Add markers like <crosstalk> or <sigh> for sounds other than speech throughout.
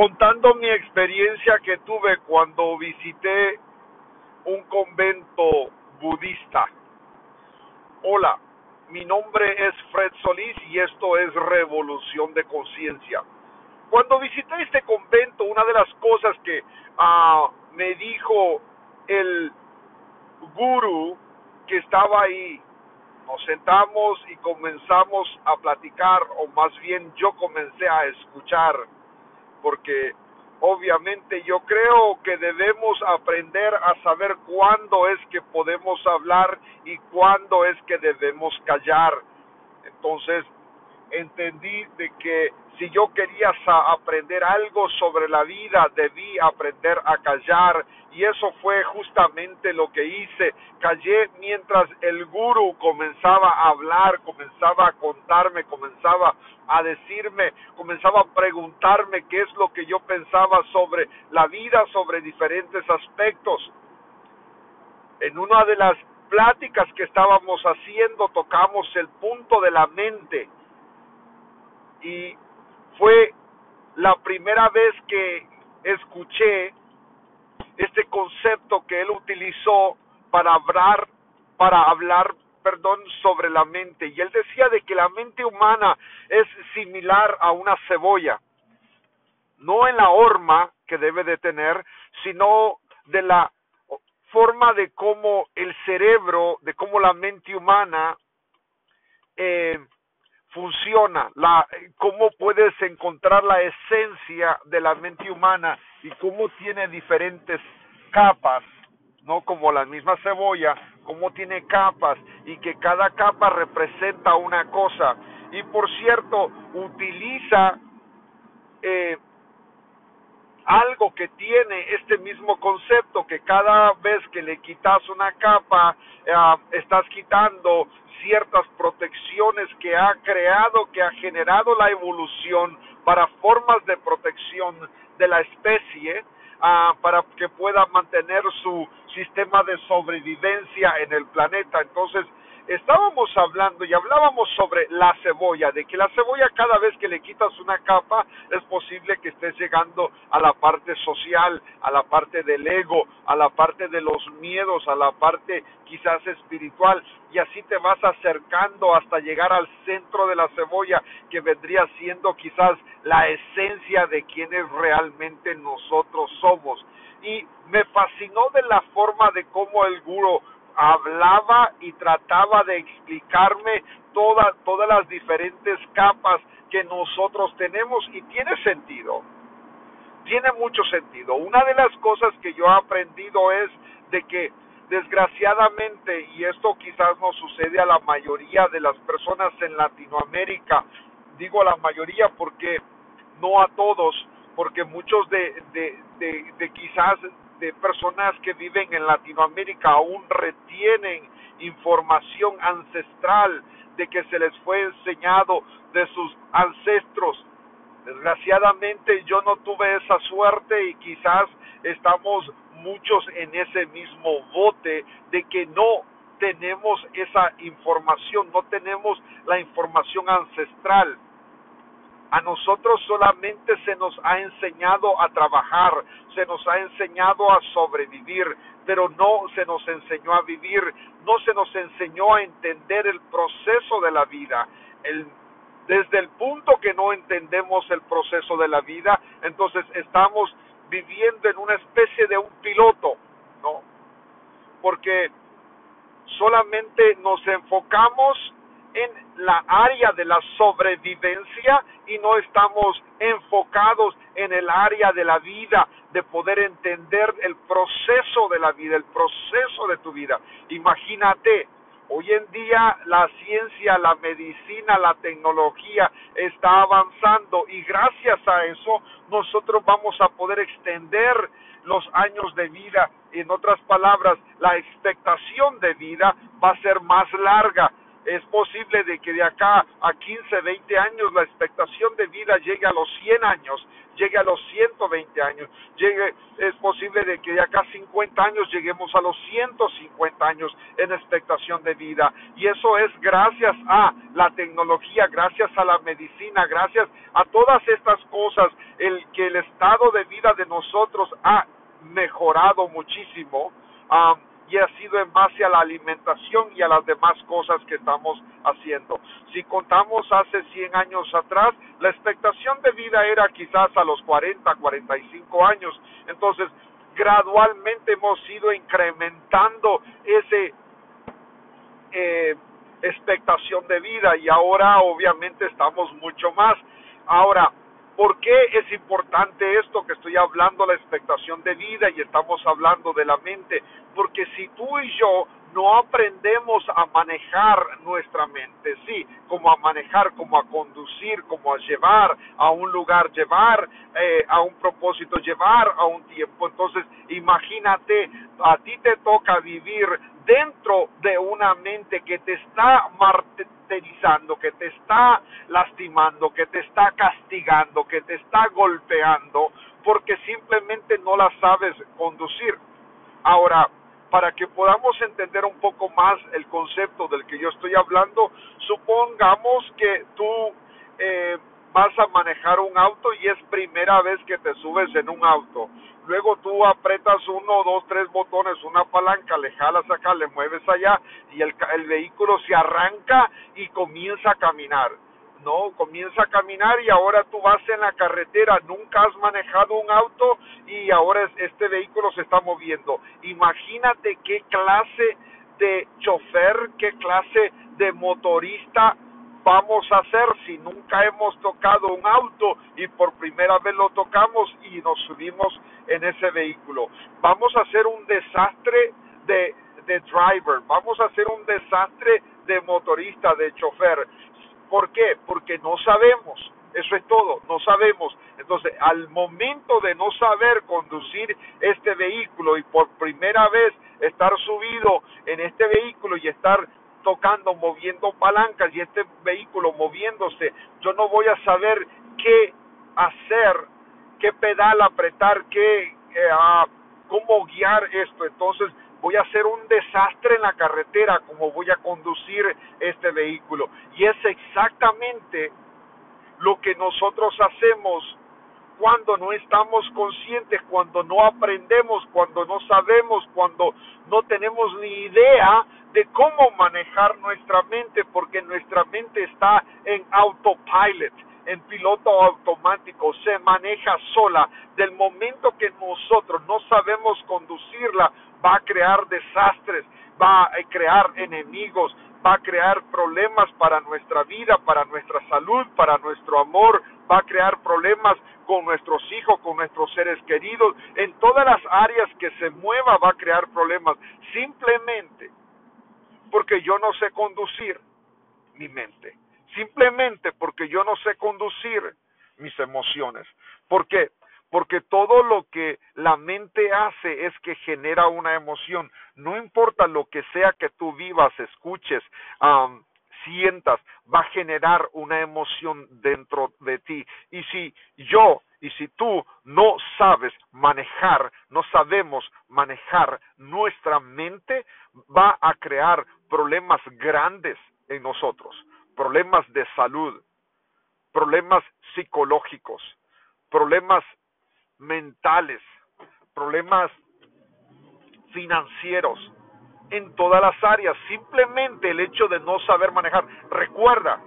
contando mi experiencia que tuve cuando visité un convento budista. Hola, mi nombre es Fred Solís y esto es Revolución de Conciencia. Cuando visité este convento, una de las cosas que uh, me dijo el guru que estaba ahí, nos sentamos y comenzamos a platicar, o más bien yo comencé a escuchar porque obviamente yo creo que debemos aprender a saber cuándo es que podemos hablar y cuándo es que debemos callar. Entonces entendí de que si yo quería aprender algo sobre la vida, debí aprender a callar. Y eso fue justamente lo que hice. Callé mientras el guru comenzaba a hablar, comenzaba a contarme, comenzaba a decirme, comenzaba a preguntarme qué es lo que yo pensaba sobre la vida, sobre diferentes aspectos. En una de las pláticas que estábamos haciendo tocamos el punto de la mente y fue la primera vez que escuché este concepto que él utilizó para hablar para hablar perdón sobre la mente. Y él decía de que la mente humana es similar a una cebolla. No en la horma que debe de tener sino de la forma de cómo el cerebro de cómo la mente humana eh, funciona, la, cómo puedes encontrar la esencia de la mente humana y cómo tiene diferentes capas, no como la misma cebolla, cómo tiene capas y que cada capa representa una cosa. Y por cierto, utiliza eh, algo que tiene este mismo concepto, que cada vez que le quitas una capa, eh, estás quitando ciertas protecciones que ha creado, que ha generado la evolución para formas de protección de la especie, ah, para que pueda mantener su sistema de sobrevivencia en el planeta. Entonces, estábamos hablando y hablábamos sobre la cebolla, de que la cebolla cada vez que le quitas una capa es posible que estés llegando a la parte social, a la parte del ego, a la parte de los miedos, a la parte quizás espiritual y así te vas acercando hasta llegar al centro de la cebolla que vendría siendo quizás la esencia de quienes realmente nosotros somos. Y me fascinó de la forma de cómo el guro hablaba y trataba de explicarme todas las diferentes capas que nosotros tenemos y tiene sentido. Tiene mucho sentido. Una de las cosas que yo he aprendido es de que desgraciadamente, y esto quizás no sucede a la mayoría de las personas en Latinoamérica, digo a la mayoría porque no a todos, porque muchos de, de, de, de quizás de personas que viven en Latinoamérica aún retienen información ancestral de que se les fue enseñado de sus ancestros. Desgraciadamente yo no tuve esa suerte y quizás estamos muchos en ese mismo bote de que no tenemos esa información, no tenemos la información ancestral a nosotros solamente se nos ha enseñado a trabajar, se nos ha enseñado a sobrevivir, pero no se nos enseñó a vivir, no se nos enseñó a entender el proceso de la vida. desde el punto que no entendemos el proceso de la vida, entonces estamos viviendo en una especie de un piloto, ¿no? Porque solamente nos enfocamos en la área de la sobrevivencia y no estamos enfocados en el área de la vida, de poder entender el proceso de la vida, el proceso de tu vida. Imagínate, hoy en día la ciencia, la medicina, la tecnología está avanzando y gracias a eso nosotros vamos a poder extender los años de vida. En otras palabras, la expectación de vida va a ser más larga es posible de que de acá a 15, 20 años la expectación de vida llegue a los 100 años, llegue a los 120 años, llegue, es posible de que de acá a 50 años lleguemos a los 150 años en expectación de vida. Y eso es gracias a la tecnología, gracias a la medicina, gracias a todas estas cosas, el que el estado de vida de nosotros ha mejorado muchísimo y ha sido en base a la alimentación y a las demás cosas que estamos haciendo. Si contamos hace 100 años atrás, la expectación de vida era quizás a los 40, 45 años. Entonces, gradualmente hemos ido incrementando ese eh, expectación de vida y ahora obviamente estamos mucho más. Ahora, ¿Por qué es importante esto que estoy hablando, la expectación de vida y estamos hablando de la mente? Porque si tú y yo no aprendemos a manejar nuestra mente, sí, como a manejar, como a conducir, como a llevar a un lugar, llevar eh, a un propósito, llevar a un tiempo. Entonces, imagínate, a ti te toca vivir dentro de una mente que te está martirizando, que te está lastimando, que te está castigando, que te está golpeando, porque simplemente no la sabes conducir. Ahora, para que podamos entender un poco más el concepto del que yo estoy hablando, supongamos que tú eh, vas a manejar un auto y es primera vez que te subes en un auto. Luego tú apretas uno, dos, tres botones, una palanca, le jalas acá, le mueves allá y el, el vehículo se arranca y comienza a caminar. No, comienza a caminar y ahora tú vas en la carretera, nunca has manejado un auto y ahora este vehículo se está moviendo. Imagínate qué clase de chofer, qué clase de motorista vamos a hacer si nunca hemos tocado un auto y por primera vez lo tocamos y nos subimos en ese vehículo? Vamos a hacer un desastre de, de driver, vamos a hacer un desastre de motorista, de chofer. ¿Por qué? Porque no sabemos. Eso es todo, no sabemos. Entonces, al momento de no saber conducir este vehículo y por primera vez estar subido en este vehículo y estar tocando, moviendo palancas y este vehículo moviéndose, yo no voy a saber qué hacer, qué pedal apretar, qué, eh, cómo guiar esto. Entonces voy a hacer un desastre en la carretera, como voy a conducir este vehículo. Y es exactamente lo que nosotros hacemos cuando no estamos conscientes, cuando no aprendemos, cuando no sabemos, cuando no tenemos ni idea de cómo manejar nuestra mente, porque nuestra mente está en autopilot, en piloto automático, se maneja sola. Del momento que nosotros no sabemos conducirla, va a crear desastres, va a crear enemigos, va a crear problemas para nuestra vida, para nuestra salud, para nuestro amor, va a crear problemas con nuestros hijos, con nuestros seres queridos, en todas las áreas que se mueva va a crear problemas, simplemente porque yo no sé conducir mi mente, simplemente porque yo no sé conducir mis emociones. ¿Por qué? Porque todo lo que la mente hace es que genera una emoción. No importa lo que sea que tú vivas, escuches, sientas, va a generar una emoción dentro de ti. Y si yo y si tú no sabes manejar, no sabemos manejar nuestra mente, va a crear problemas grandes en nosotros, problemas de salud, problemas psicológicos, problemas mentales, problemas financieros, en todas las áreas, simplemente el hecho de no saber manejar. Recuerda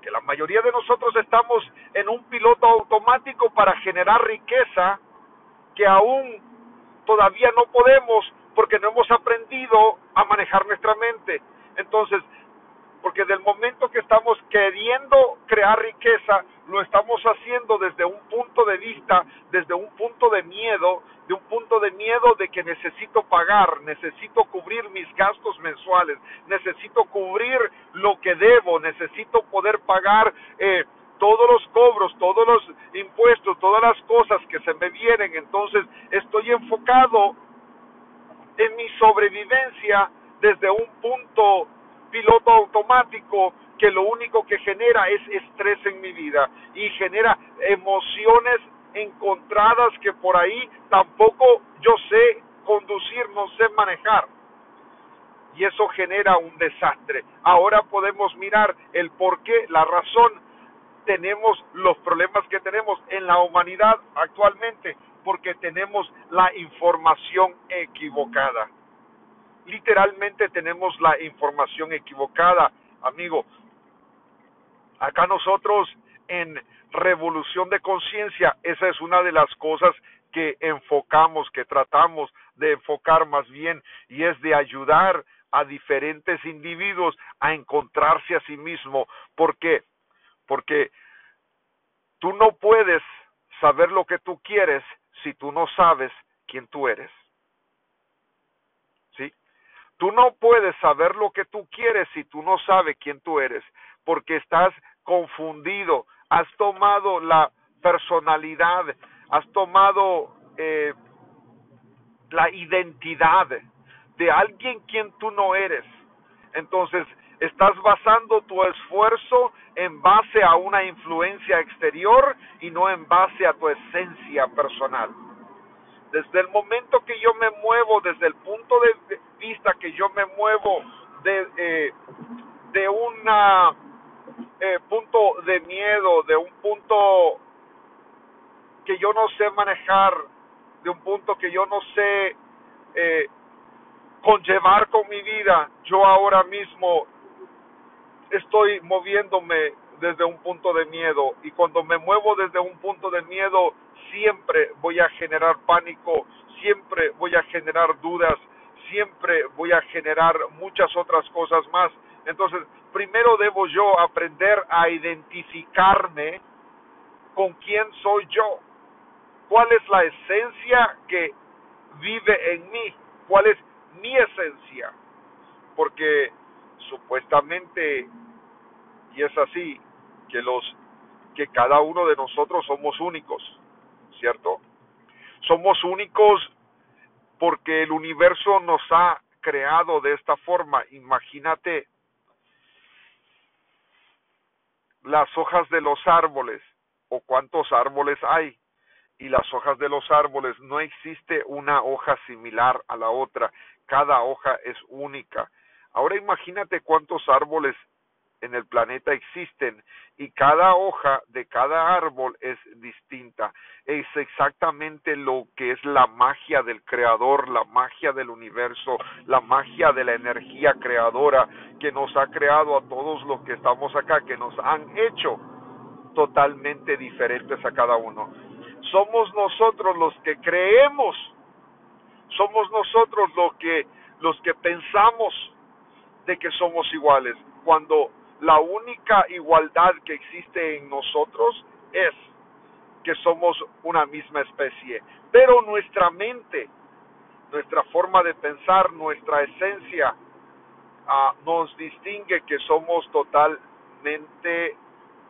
que la mayoría de nosotros estamos en un piloto automático para generar riqueza que aún todavía no podemos porque no hemos aprendido a manejar nuestra mente. Entonces, porque del momento que estamos queriendo crear riqueza, lo estamos haciendo desde un punto de vista, desde un punto de miedo, de un punto de miedo de que necesito pagar, necesito cubrir mis gastos mensuales, necesito cubrir lo que debo, necesito poder pagar eh, todos los cobros, todos los impuestos, todas las cosas que se me vienen. Entonces estoy enfocado en mi sobrevivencia desde un punto piloto automático que lo único que genera es estrés en mi vida y genera emociones encontradas que por ahí tampoco yo sé conducir, no sé manejar. Y eso genera un desastre. Ahora podemos mirar el por qué, la razón tenemos los problemas que tenemos en la humanidad actualmente? Porque tenemos la información equivocada. Literalmente tenemos la información equivocada, amigo. Acá nosotros en revolución de conciencia, esa es una de las cosas que enfocamos, que tratamos de enfocar más bien, y es de ayudar a diferentes individuos a encontrarse a sí mismo. ¿Por qué? Porque tú no puedes saber lo que tú quieres si tú no sabes quién tú eres. Tú no puedes saber lo que tú quieres si tú no sabes quién tú eres, porque estás confundido, has tomado la personalidad, has tomado eh, la identidad de alguien quien tú no eres. Entonces, estás basando tu esfuerzo en base a una influencia exterior y no en base a tu esencia personal. Desde el momento que yo me muevo, desde el punto de vista que yo me muevo de, eh, de una eh, punto de miedo, de un punto que yo no sé manejar, de un punto que yo no sé eh, conllevar con mi vida, yo ahora mismo estoy moviéndome desde un punto de miedo. Y cuando me muevo desde un punto de miedo siempre voy a generar pánico, siempre voy a generar dudas, siempre voy a generar muchas otras cosas más. Entonces, primero debo yo aprender a identificarme con quién soy yo, cuál es la esencia que vive en mí, cuál es mi esencia, porque supuestamente, y es así, que los que cada uno de nosotros somos únicos, ¿cierto? Somos únicos porque el universo nos ha creado de esta forma. Imagínate las hojas de los árboles o cuántos árboles hay y las hojas de los árboles no existe una hoja similar a la otra, cada hoja es única. Ahora imagínate cuántos árboles en el planeta existen y cada hoja de cada árbol es distinta. Es exactamente lo que es la magia del creador, la magia del universo, la magia de la energía creadora que nos ha creado a todos los que estamos acá, que nos han hecho totalmente diferentes a cada uno. Somos nosotros los que creemos, somos nosotros los que los que pensamos de que somos iguales, cuando la única igualdad que existe en nosotros es que somos una misma especie. Pero nuestra mente, nuestra forma de pensar, nuestra esencia, ah, nos distingue que somos totalmente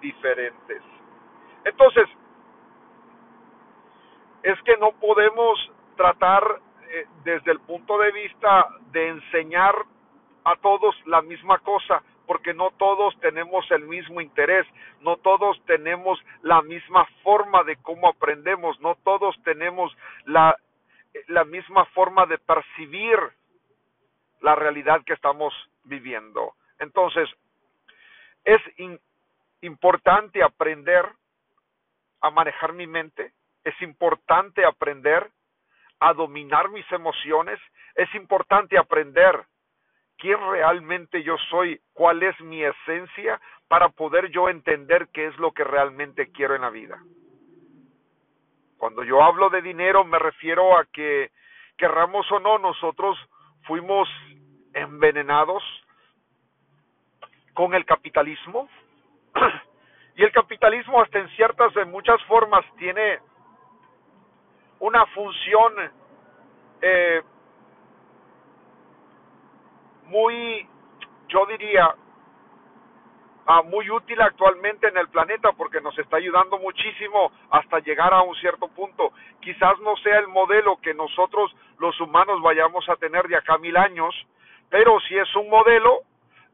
diferentes. Entonces, es que no podemos tratar eh, desde el punto de vista de enseñar a todos la misma cosa, porque no todos tenemos el mismo interés, no todos tenemos la misma forma de cómo aprendemos, no todos tenemos la, la misma forma de percibir la realidad que estamos viviendo. Entonces, es importante aprender a manejar mi mente, es importante aprender a dominar mis emociones, es importante aprender quién realmente yo soy, cuál es mi esencia, para poder yo entender qué es lo que realmente quiero en la vida. Cuando yo hablo de dinero me refiero a que, querramos o no, nosotros fuimos envenenados con el capitalismo. <clears throat> Y el capitalismo hasta en ciertas, en muchas formas, tiene una función eh, muy, yo diría, ah, muy útil actualmente en el planeta porque nos está ayudando muchísimo hasta llegar a un cierto punto. Quizás no sea el modelo que nosotros los humanos vayamos a tener de acá a mil años, pero si es un modelo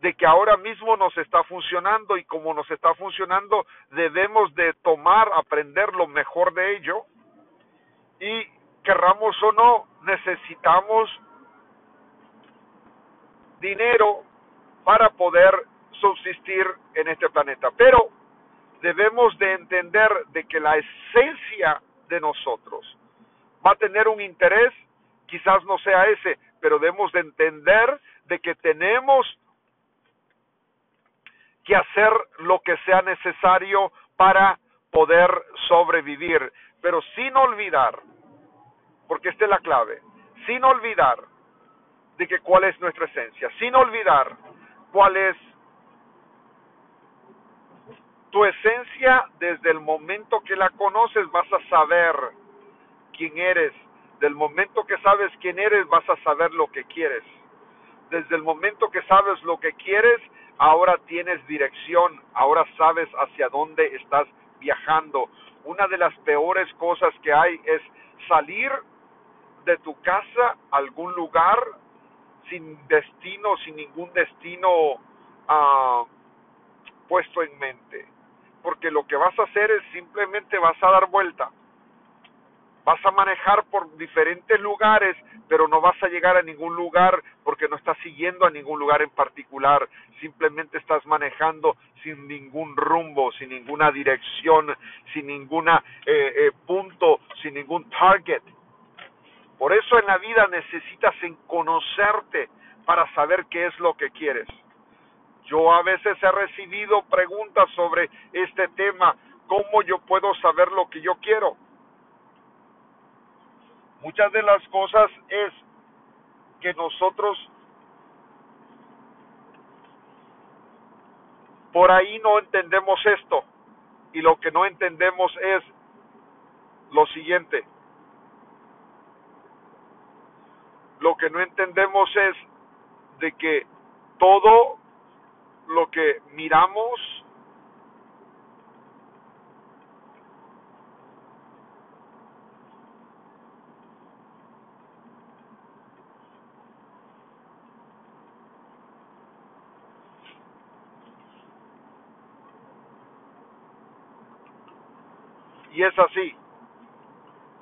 de que ahora mismo nos está funcionando y como nos está funcionando debemos de tomar, aprender lo mejor de ello y querramos o no necesitamos dinero para poder subsistir en este planeta. Pero debemos de entender de que la esencia de nosotros va a tener un interés, quizás no sea ese, pero debemos de entender de que tenemos que hacer lo que sea necesario para poder sobrevivir, pero sin olvidar, porque esta es la clave, sin olvidar de que cuál es nuestra esencia, sin olvidar cuál es tu esencia desde el momento que la conoces vas a saber quién eres. Del momento que sabes quién eres vas a saber lo que quieres. Desde el momento que sabes lo que quieres, ahora tienes dirección, ahora sabes hacia dónde estás viajando. Una de las peores cosas que hay es salir de tu casa a algún lugar sin destino, sin ningún destino uh, puesto en mente. Porque lo que vas a hacer es simplemente vas a dar vuelta. Vas a manejar por diferentes lugares, pero no vas a llegar a ningún lugar porque no estás siguiendo a ningún lugar en particular. Simplemente estás manejando sin ningún rumbo, sin ninguna dirección, sin ningún eh, eh, punto, sin ningún target. Por eso en la vida necesitas conocerte para saber qué es lo que quieres. Yo a veces he recibido preguntas sobre este tema, ¿cómo yo puedo saber lo que yo quiero? Muchas de las cosas es que nosotros por ahí no entendemos esto y lo que no entendemos es lo siguiente. Lo que no entendemos es de que todo lo que miramos y es así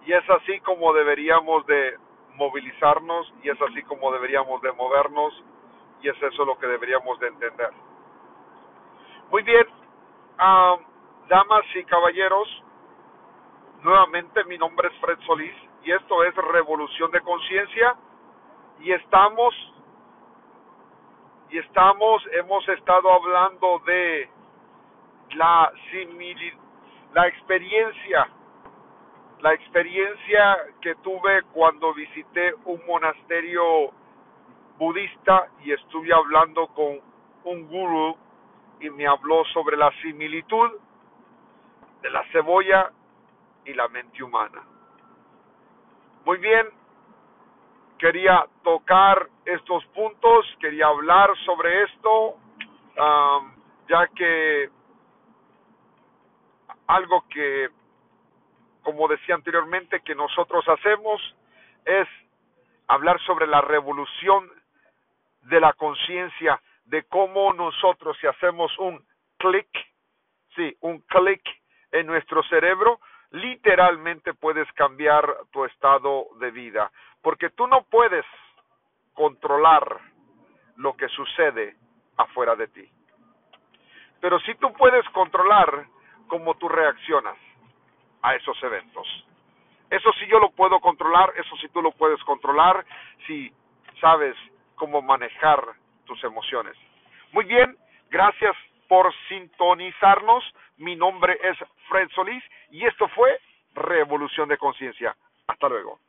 y es así como deberíamos de movilizarnos y es así como deberíamos de movernos y es eso lo que deberíamos de entender. Muy bien, damas y caballeros, nuevamente mi nombre es Fred Solís y esto es Revolución de Conciencia y estamos y estamos hemos estado hablando de la similitud la experiencia la experiencia que tuve cuando visité un monasterio budista y estuve hablando con un guru y me habló sobre la similitud de la cebolla y la mente humana. Muy bien, quería tocar estos puntos, quería hablar sobre esto, ya que algo que como decía anteriormente, que nosotros hacemos es hablar sobre la revolución de la conciencia, de cómo nosotros si hacemos un clic, sí, un clic en nuestro cerebro, literalmente puedes cambiar tu estado de vida, porque tú no puedes controlar lo que sucede afuera de ti. Pero sí tú puedes controlar cómo tú reaccionas a esos eventos. Eso sí yo lo puedo controlar, eso sí tú lo puedes controlar si sabes cómo manejar tus emociones. Muy bien, gracias por sintonizarnos. Mi nombre es Fred Solís y esto fue Revolución de Conciencia. Hasta luego.